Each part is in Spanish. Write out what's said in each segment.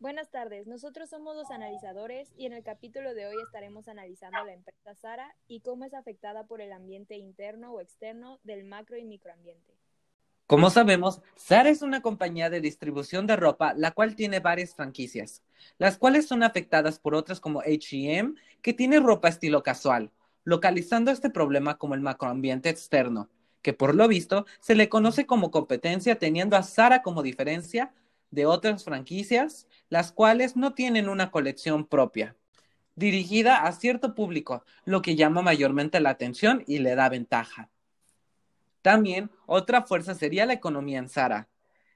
Buenas tardes, nosotros somos los analizadores y en el capítulo de hoy estaremos analizando la empresa Sara y cómo es afectada por el ambiente interno o externo del macro y microambiente. Como sabemos, Sara es una compañía de distribución de ropa la cual tiene varias franquicias, las cuales son afectadas por otras como HM, que tiene ropa estilo casual, localizando este problema como el macroambiente externo, que por lo visto se le conoce como competencia teniendo a Sara como diferencia de otras franquicias, las cuales no tienen una colección propia, dirigida a cierto público, lo que llama mayormente la atención y le da ventaja. También otra fuerza sería la economía en Zara,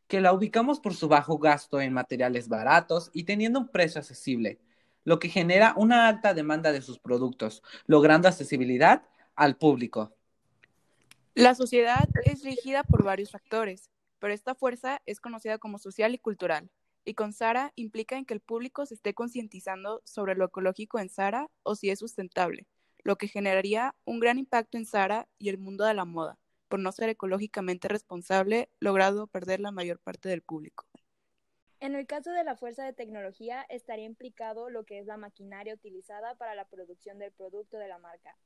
que la ubicamos por su bajo gasto en materiales baratos y teniendo un precio accesible, lo que genera una alta demanda de sus productos, logrando accesibilidad al público. La sociedad es regida por varios factores, pero esta fuerza es conocida como social y cultural, y con Sara implica en que el público se esté concientizando sobre lo ecológico en Sara o si es sustentable, lo que generaría un gran impacto en Sara y el mundo de la moda, por no ser ecológicamente responsable, logrado perder la mayor parte del público. En el caso de la fuerza de tecnología, estaría implicado lo que es la maquinaria utilizada para la producción del producto de la marca,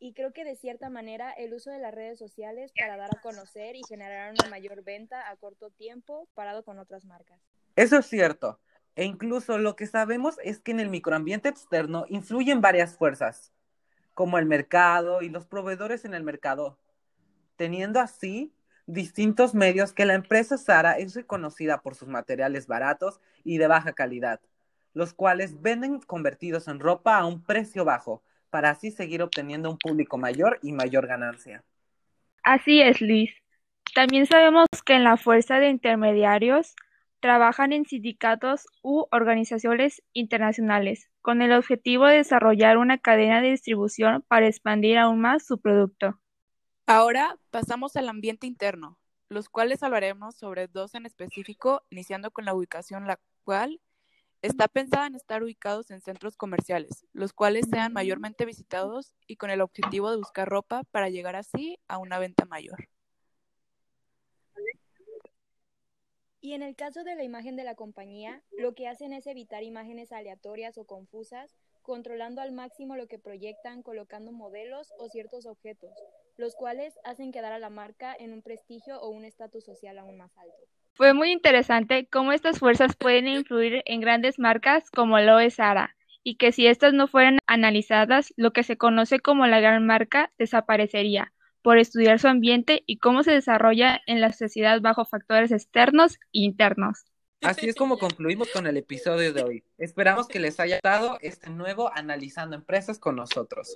y creo que de cierta manera el uso de las redes sociales para dar a conocer y generar una mayor venta a corto tiempo parado con otras marcas. Eso es cierto. E incluso lo que sabemos es que en el microambiente externo influyen varias fuerzas, como el mercado y los proveedores en el mercado, teniendo así distintos medios que la empresa Sara es reconocida por sus materiales baratos y de baja calidad, los cuales venden convertidos en ropa a un precio bajo, para así seguir obteniendo un público mayor y mayor ganancia. Así es, Luis. También sabemos que en la fuerza de intermediarios trabajan en sindicatos u organizaciones internacionales con el objetivo de desarrollar una cadena de distribución para expandir aún más su producto. Ahora pasamos al ambiente interno, los cuales hablaremos sobre dos en específico, iniciando con la ubicación, la cual Está pensada en estar ubicados en centros comerciales, los cuales sean mayormente visitados y con el objetivo de buscar ropa para llegar así a una venta mayor. Y en el caso de la imagen de la compañía, lo que hacen es evitar imágenes aleatorias o confusas, controlando al máximo lo que proyectan, colocando modelos o ciertos objetos, los cuales hacen quedar a la marca en un prestigio o un estatus social aún más alto. Fue muy interesante cómo estas fuerzas pueden influir en grandes marcas como lo es Zara, y que si estas no fueran analizadas, lo que se conoce como la gran marca desaparecería, por estudiar su ambiente y cómo se desarrolla en la sociedad bajo factores externos e internos. Así es como concluimos con el episodio de hoy. Esperamos que les haya gustado este nuevo Analizando Empresas con nosotros.